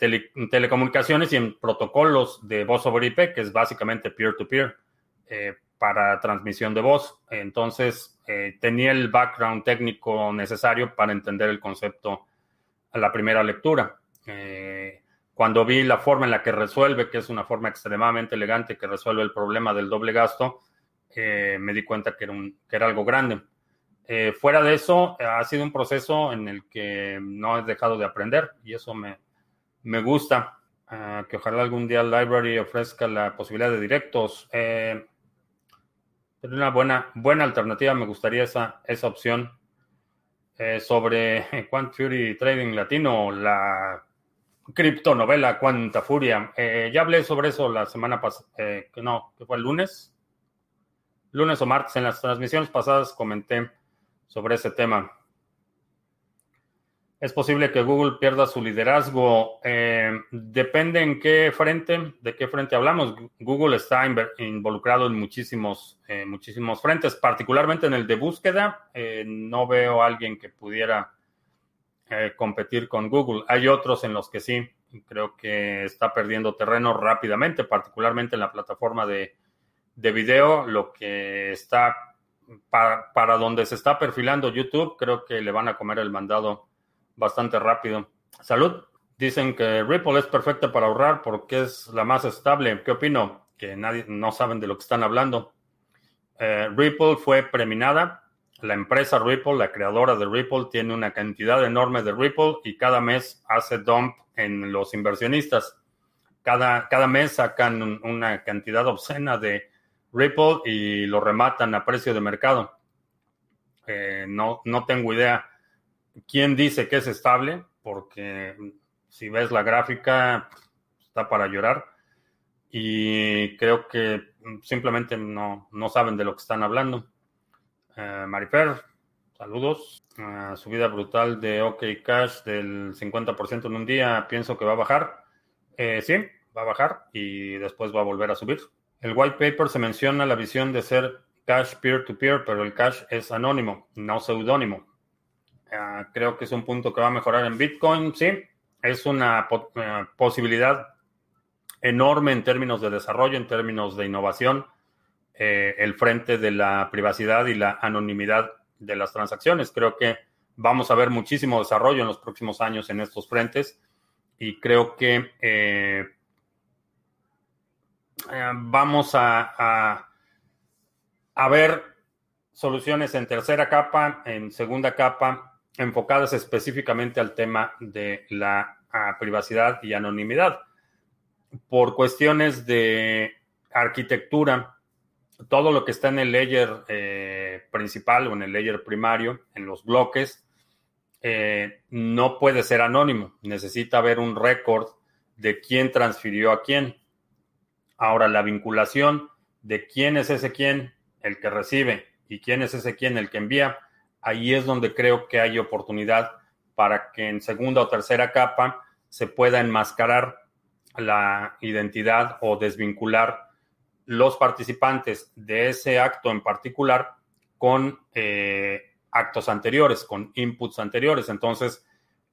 telecomunicaciones y en protocolos de voz over IP, que es básicamente peer-to-peer eh, para transmisión de voz. Entonces, tenía el background técnico necesario para entender el concepto a la primera lectura. cuando vi la forma en la que resuelve, que es una forma extremadamente elegante que resuelve el problema del doble gasto, eh, me di cuenta que era, un, que era algo grande. Eh, fuera de eso, ha sido un proceso en el que no he dejado de aprender y eso me, me gusta. Ah, que ojalá algún día library ofrezca la posibilidad de directos. Eh, una buena, buena alternativa, me gustaría esa, esa opción. sobre Quant Fury Trading Latino, la criptonovela Cuanta Furia. ya hablé sobre eso la semana pasada, que no, que fue el lunes lunes o martes en las transmisiones pasadas comenté sobre ese tema. Es posible que Google pierda su liderazgo. Eh, depende en qué frente, de qué frente hablamos. Google está involucrado en muchísimos, eh, muchísimos frentes, particularmente en el de búsqueda. Eh, no veo a alguien que pudiera competir con Google. Hay otros en los que sí. Creo que está perdiendo terreno rápidamente, particularmente en la plataforma de de video, lo que está para, donde se está perfilando YouTube, creo que le van a comer el mandado bastante rápido. Salud. Dicen que Ripple es perfecta para ahorrar porque es la más estable. ¿Qué opino? Que nadie no saben de lo que están hablando. Eh, Ripple fue premiada. La empresa Ripple, la creadora de Ripple, tiene una cantidad enorme de Ripple y cada mes hace dump en los inversionistas. Cada, cada mes sacan una cantidad obscena de Ripple y lo rematan a precio de mercado. Eh, no, no tengo idea quién dice que es estable, porque si ves la gráfica, está para llorar. Y creo que simplemente no, saben de lo que están hablando. Eh, Marifer, saludos. Uh, subida brutal de OK Cash del 50% en un día, pienso que va a bajar. Eh, sí, va a bajar y después va a volver a subir. El white paper se menciona la visión de ser cash peer-to-peer, pero el cash es anónimo, no seudónimo. Ah, creo que es un punto que va a mejorar en Bitcoin, sí. Es una eh, posibilidad enorme en términos de desarrollo, en términos de innovación, eh, el frente de la privacidad y la anonimidad de las transacciones. Creo que vamos a ver muchísimo desarrollo en los próximos años en estos frentes y creo que eh, vamos a, a, ver soluciones en tercera capa, en segunda capa, enfocadas específicamente al tema de la privacidad y anonimidad. Por cuestiones de arquitectura, todo lo que está en el layer eh, principal o en el layer primario, en los bloques, eh, no puede ser anónimo. Necesita haber un récord de quién transfirió a quién. Ahora, la vinculación de quién es ese quién, el que recibe, y quién es ese quién, el que envía, ahí es donde creo que hay oportunidad para que en segunda o tercera capa se pueda enmascarar la identidad o desvincular los participantes de ese acto en particular con eh, actos anteriores, con inputs anteriores. Entonces,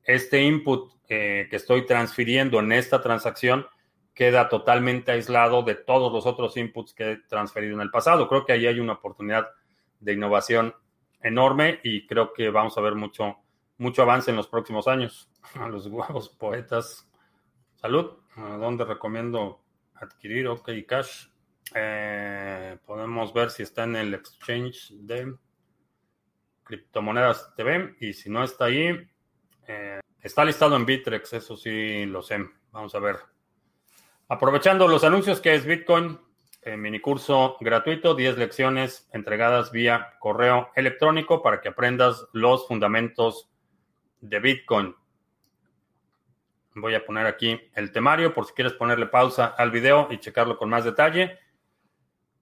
este input eh, que estoy transfiriendo en esta transacción queda totalmente aislado de todos los otros inputs que he transferido en el pasado. Creo que ahí hay una oportunidad de innovación enorme y creo que vamos a ver mucho, mucho avance en los próximos años. A los huevos poetas. Salud. ¿A dónde recomiendo adquirir OK Cash? Eh, podemos ver si está en el exchange de criptomonedas TV y si no está ahí, eh, está listado en Bitrex, eso sí lo sé. Vamos a ver. Aprovechando los anuncios que es Bitcoin, eh, mini curso gratuito, 10 lecciones entregadas vía correo electrónico para que aprendas los fundamentos de Bitcoin. Voy a poner aquí el temario por si quieres ponerle pausa al video y checarlo con más detalle.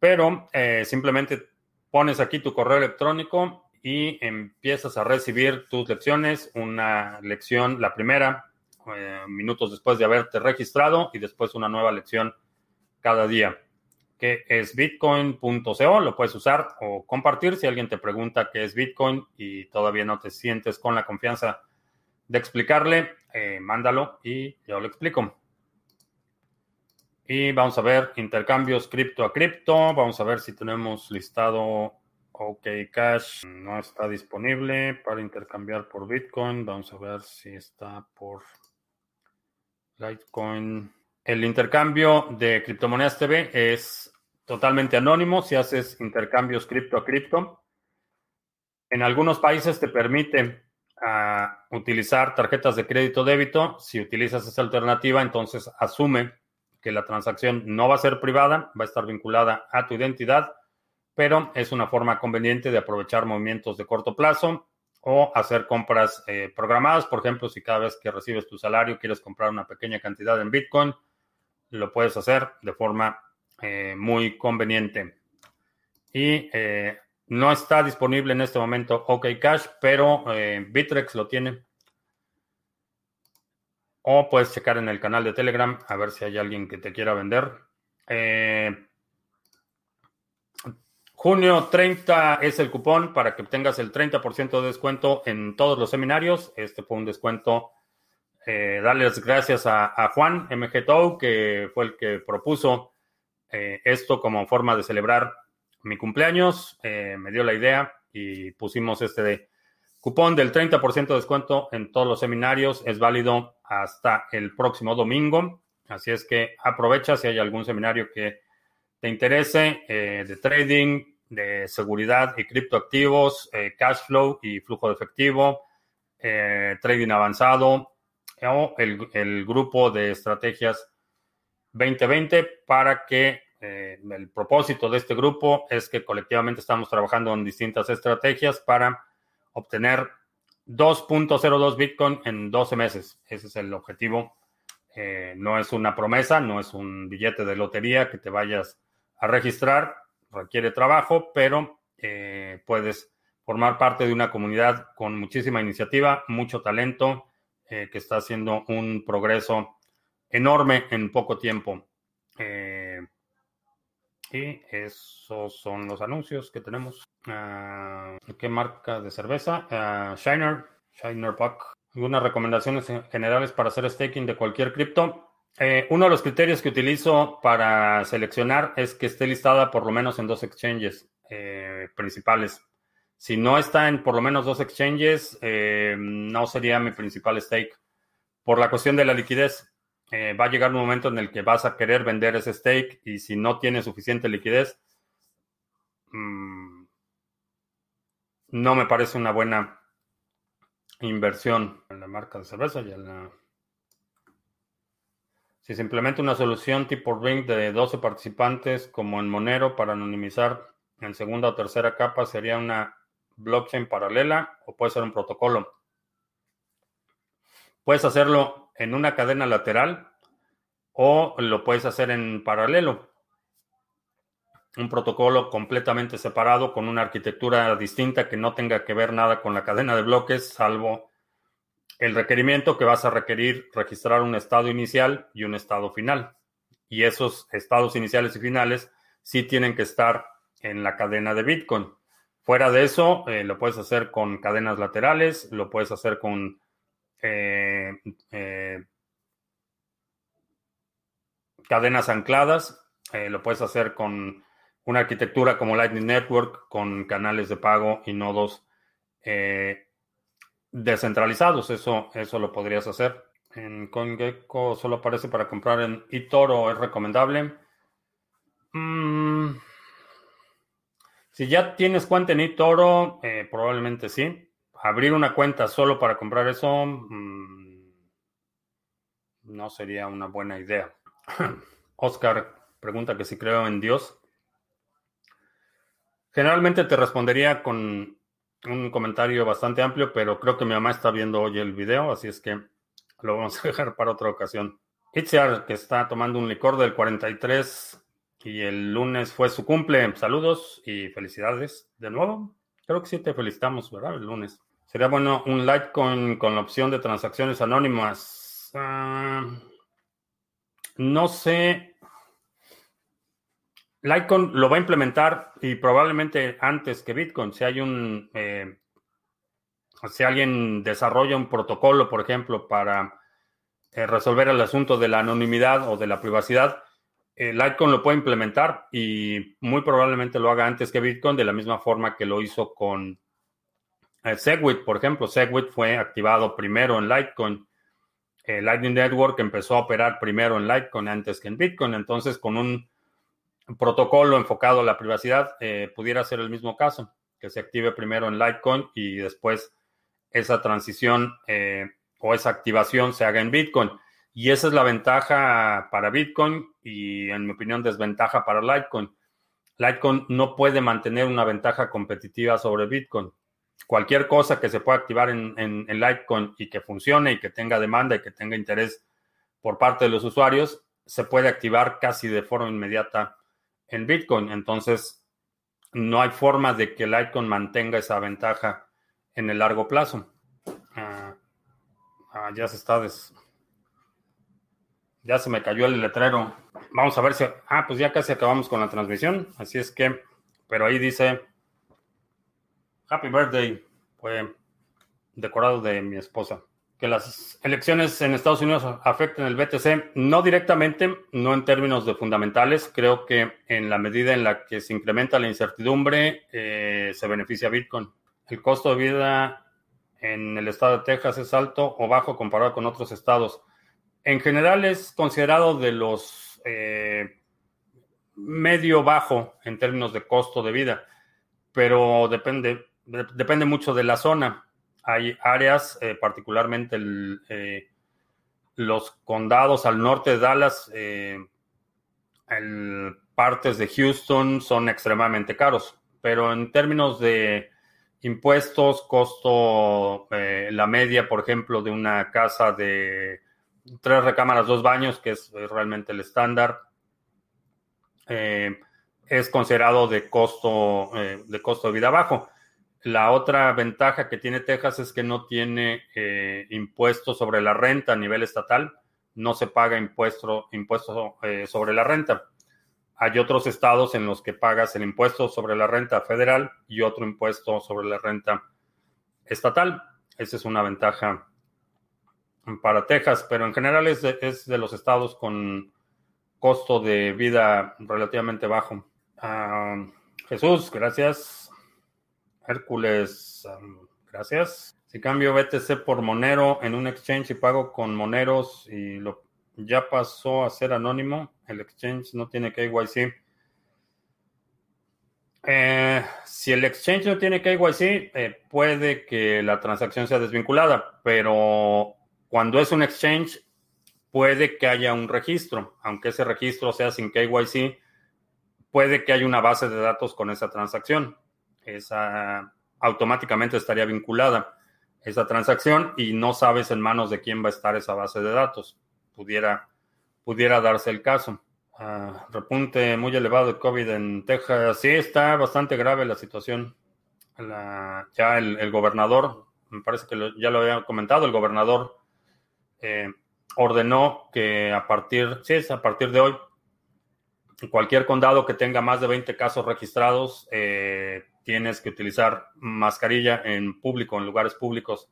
Pero eh, simplemente pones aquí tu correo electrónico y empiezas a recibir tus lecciones. Una lección, la primera, eh, minutos después de haberte registrado y después una nueva lección cada día, que es bitcoin.co. Lo puedes usar o compartir si alguien te pregunta qué es Bitcoin y todavía no te sientes con la confianza de explicarle, eh, mándalo y yo lo explico. Y vamos a ver intercambios cripto a cripto. Vamos a ver si tenemos listado OK Cash. No está disponible para intercambiar por Bitcoin. Vamos a ver si está por Litecoin. El intercambio de criptomonedas TV es totalmente anónimo si haces intercambios cripto a cripto. En algunos países te permite ah, utilizar tarjetas de crédito débito. Si utilizas esa alternativa, entonces asume que la transacción no va a ser privada, va a estar vinculada a tu identidad, pero es una forma conveniente de aprovechar movimientos de corto plazo o hacer compras eh, programadas. Por ejemplo, si cada vez que recibes tu salario quieres comprar una pequeña cantidad en Bitcoin, lo puedes hacer de forma eh, muy conveniente. Y eh, no está disponible en este momento OK Cash, pero Bitrex lo tiene. O puedes checar en el canal de Telegram a ver si hay alguien que te quiera vender. Eh, junio 30 es el cupón para que obtengas el 30% de descuento en todos los seminarios. Este fue un descuento. Eh, gracias a, Juan MG que fue el que propuso eh, esto como forma de celebrar mi cumpleaños. me dio la idea y pusimos este de Cupón del 30% de descuento en todos los seminarios es válido hasta el próximo domingo. Así es que aprovecha si hay algún seminario que te interese eh, de trading, de seguridad y criptoactivos, eh, cash flow y flujo de efectivo, eh, trading avanzado o el, grupo de estrategias 2020 para que el propósito de este grupo es que colectivamente estamos trabajando en distintas estrategias para obtener 2.02 Bitcoin en 12 meses. Ese es el objetivo. Eh, no es una promesa, no es un billete de lotería que te vayas a registrar. Requiere trabajo, pero eh, puedes formar parte de una comunidad con muchísima iniciativa, mucho talento, eh, que está haciendo un progreso enorme en poco tiempo. y esos son los anuncios que tenemos. Ah, ¿Qué marca de cerveza? Uh, Shiner, Shiner Puck. ¿Algunas recomendaciones generales para hacer staking de cualquier cripto? Eh, uno de los criterios que utilizo para seleccionar es que esté listada por lo menos en dos exchanges eh, principales. Si no está en por lo menos dos exchanges, eh, no sería mi principal stake. Por la cuestión de la liquidez, eh, va a llegar un momento en el que vas a querer vender ese stake y si no tienes suficiente liquidez, mm, no me parece una buena inversión en la marca de cerveza y en. Si se implementa una solución tipo Ring de 12 participantes como en Monero para anonimizar en segunda o tercera capa, sería una blockchain paralela o puede ser un protocolo. Puedes hacerlo en una cadena lateral o lo puedes hacer en paralelo. Un protocolo completamente separado con una arquitectura distinta que no tenga que ver nada con la cadena de bloques, salvo el requerimiento que vas a requerir registrar un estado inicial y un estado final. Y esos estados iniciales y finales sí tienen que estar en la cadena de Bitcoin. Fuera de eso, eh, lo puedes hacer con cadenas laterales, lo puedes hacer con eh, eh, cadenas ancladas, lo puedes hacer con una arquitectura como Lightning Network, con canales de pago y nodos descentralizados. Eso, eso lo podrías hacer. En CoinGecko solo aparece para comprar en eToro, ¿es recomendable? Mm, si ya tienes cuenta en eToro, eh, probablemente sí. Abrir una cuenta solo para comprar eso mm, no sería una buena idea. Oscar pregunta que si creo en Dios. Generalmente te respondería con un comentario bastante amplio, pero creo que mi mamá está viendo hoy el video, así es que lo vamos a dejar para otra ocasión. Itziar, que está tomando un licor del 43 y el lunes fue su cumple. Saludos y felicidades de nuevo. Creo que sí te felicitamos, ¿verdad? El lunes. Sería bueno un Litecoin con la opción de transacciones anónimas. Ah, no sé. Litecoin lo va a implementar y probablemente antes que Bitcoin. Si hay un. Eh, si alguien desarrolla un protocolo, por ejemplo, para eh, resolver el asunto de la anonimidad o de la privacidad, Litecoin lo puede implementar y muy probablemente lo haga antes que Bitcoin, de la misma forma que lo hizo con eh, Segwit, por ejemplo. Segwit fue activado primero en Litecoin. Eh, Lightning Network empezó a operar primero en Litecoin antes que en Bitcoin. Entonces, con un protocolo enfocado a la privacidad, pudiera ser el mismo caso, que se active primero en Litecoin y después esa transición o esa activación se haga en Bitcoin. Y esa es la ventaja para Bitcoin y, en mi opinión, desventaja para Litecoin. Litecoin no puede mantener una ventaja competitiva sobre Bitcoin. Cualquier cosa que se pueda activar en, en, Litecoin y que funcione y que tenga demanda y que tenga interés por parte de los usuarios, se puede activar casi de forma inmediata en Bitcoin. Entonces, no hay forma de que Litecoin mantenga esa ventaja en el largo plazo. Ah, ah, ya se está des ya se me cayó el letrero. Vamos a ver si... Ah, pues ya casi acabamos con la transmisión. Así es que... Pero ahí dice... Happy Birthday. Fue decorado de mi esposa. Que las elecciones en Estados Unidos afecten el BTC, no directamente, no en términos de fundamentales. Creo que en la medida en la que se incrementa la incertidumbre, eh, se beneficia Bitcoin. El costo de vida en el estado de Texas es alto o bajo comparado con otros estados en general es considerado de los eh, medio bajo en términos de costo de vida, pero depende, depende mucho de la zona. Hay áreas, eh, particularmente eh, los condados al norte de Dallas, partes de Houston son extremadamente caros, pero en términos de impuestos, costo, la media, por ejemplo, de una casa de tres recámaras, dos baños, que es realmente el estándar. Eh, es considerado de costo, eh, de costo de vida bajo. La otra ventaja que tiene Texas es que no tiene eh, impuesto sobre la renta a nivel estatal, no se paga impuesto, impuesto sobre la renta. Hay otros estados en los que pagas el impuesto sobre la renta federal y otro impuesto sobre la renta estatal. Esa es una ventaja para Texas, pero en general es de, los estados con costo de vida relativamente bajo. Jesús, gracias. Hércules, gracias. Si cambio BTC por Monero en un exchange y pago con Moneros y ya pasó a ser anónimo. El exchange no tiene KYC. Eh, si el exchange no tiene KYC, eh, puede que la transacción sea desvinculada, pero cuando es un exchange, puede que haya un registro, aunque ese registro sea sin KYC, puede que haya una base de datos con esa transacción. Esa automáticamente estaría vinculada esa transacción y no sabes en manos de quién va a estar esa base de datos. Pudiera, pudiera darse el caso. Ah, repunte muy elevado de COVID en Texas. Sí, está bastante grave la situación. ya el, gobernador, me parece que ya lo había comentado, el gobernador eh, ordenó que a partir, sí, es a partir de hoy, cualquier condado que tenga más de 20 casos registrados, eh, tienes que utilizar mascarilla en público, en lugares públicos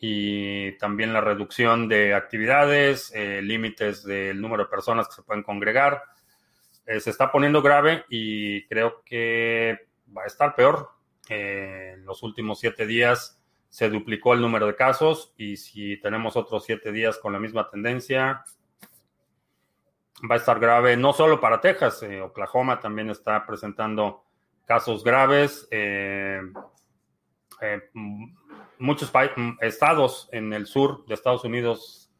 y también la reducción de actividades, eh, límites del número de personas que se pueden congregar. Eh, se está poniendo grave y creo que va a estar peor. Eh, en los últimos siete días se duplicó el número de casos y si tenemos otros siete días con la misma tendencia, va a estar grave no solo para Texas, Oklahoma también está presentando casos graves muchos mm, estados en el sur de Estados Unidos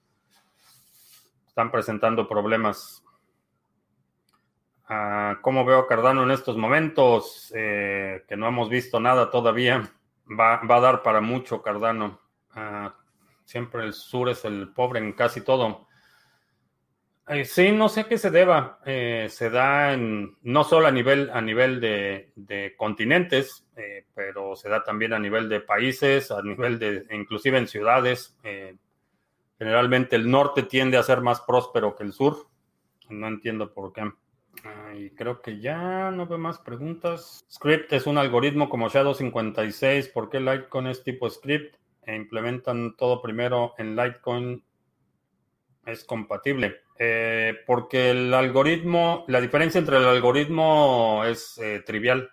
están presentando problemas. Ah, ¿Cómo veo Cardano en estos momentos? Eh, que no hemos visto nada todavía. Va, a dar para mucho Cardano. Ah, siempre el sur es el pobre en casi todo. Eh, sí, no sé a qué se deba. Eh, se da en, no solo a nivel, a nivel de, continentes, eh, pero se da también a nivel de países, a nivel de, inclusive en ciudades. generalmente el norte tiende a ser más próspero que el sur. No entiendo por qué. Y creo que ya no veo más preguntas. Script es un algoritmo como Shadow 56. ¿Por qué Litecoin es tipo script? E implementan todo primero en Litecoin. Es compatible. Eh, porque el algoritmo, la diferencia entre el algoritmo es eh, trivial.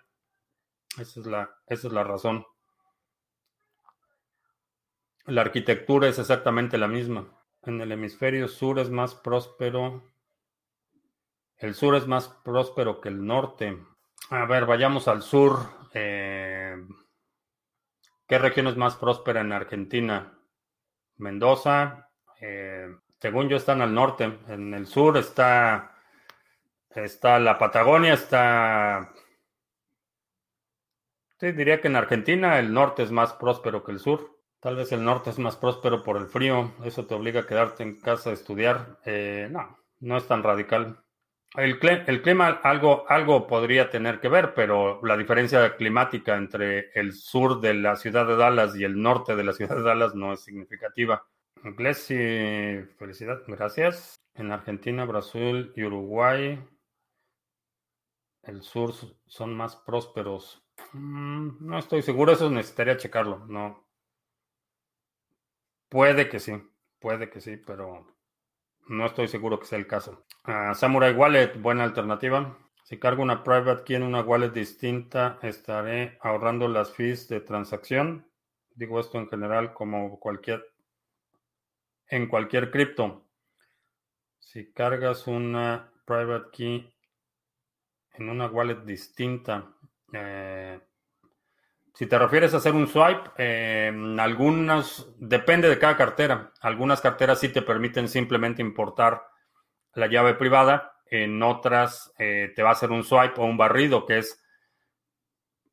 Esa es, la, esa es la razón. La arquitectura es exactamente la misma. En el hemisferio sur es más próspero. El sur es más próspero que el norte. A ver, vayamos al sur. Eh, ¿Qué región es más próspera en Argentina? Mendoza, según yo, están al norte. En el sur está, está la Patagonia, está... Sí, diría que en Argentina el norte es más próspero que el sur. Tal vez el norte es más próspero por el frío. Eso te obliga a quedarte en casa a estudiar. Eh, no, no es tan radical. El, clima algo, algo podría tener que ver, pero la diferencia climática entre el sur de la ciudad de Dallas y el norte de la ciudad de Dallas no es significativa. Inglés y felicidad, gracias. En Argentina, Brasil y Uruguay, el sur son más prósperos. Mm, no estoy seguro, eso necesitaría checarlo. No. Puede que sí, puede que sí, pero no estoy seguro que sea el caso. Uh, Samurai Wallet, buena alternativa. Si cargo una private key en una wallet distinta, estaré ahorrando las fees de transacción. Digo esto en general como cualquier en cualquier cripto. Si cargas una private key en una wallet distinta, eh, si te refieres a hacer un swipe, eh, algunas, depende de cada cartera. Algunas carteras sí te permiten simplemente importar la llave privada, en otras eh, te va a hacer un swipe o un barrido, que es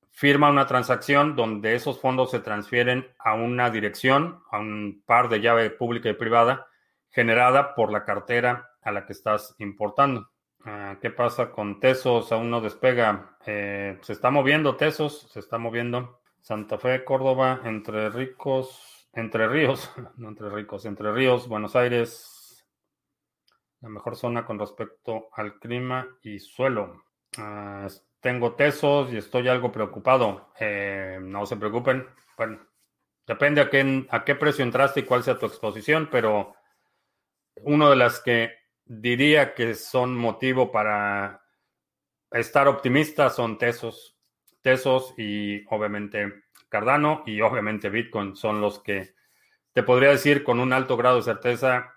firma una transacción donde esos fondos se transfieren a una dirección, a un par de llave pública y privada generada por la cartera a la que estás importando. Ah, ¿Qué pasa con Tesos? Aún no despega. Eh, se está moviendo Tesos, se está moviendo. Santa Fe, Córdoba, Entre Ricos, Entre Ríos, no Entre Ricos, Entre Ríos, Buenos Aires. La mejor zona con respecto al clima y suelo. Ah, tengo tesos y estoy algo preocupado. Eh, no se preocupen. Bueno, depende a qué, a qué precio entraste y cuál sea tu exposición, pero una de las que diría que son motivo para estar optimista son tesos. Tesos y obviamente Cardano y obviamente Bitcoin son los que te podría decir con un alto grado de certeza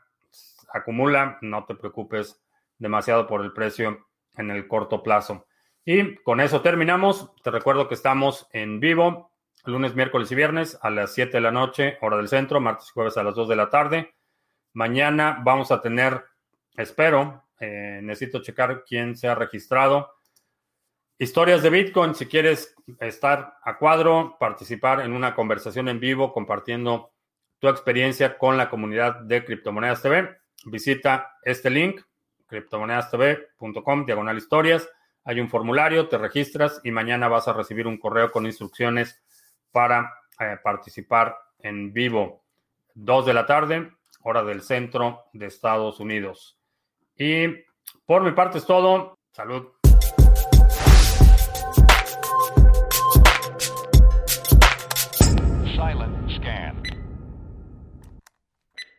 acumula, no te preocupes demasiado por el precio en el corto plazo. Y con eso terminamos. Te recuerdo que estamos en vivo lunes, miércoles y viernes a las 7 de la noche, hora del centro, martes y jueves a las 2 de la tarde. Mañana vamos a tener, espero, eh, necesito checar quién se ha registrado. Historias de Bitcoin, si quieres estar a cuadro, participar en una conversación en vivo compartiendo tu experiencia con la comunidad de Criptomonedas TV, visita este link, criptomonedastv.com, diagonal historias. Hay un formulario, te registras y mañana vas a recibir un correo con instrucciones para eh, participar en vivo. 2 de la tarde, hora del centro de Estados Unidos. Y por mi parte es todo. Salud.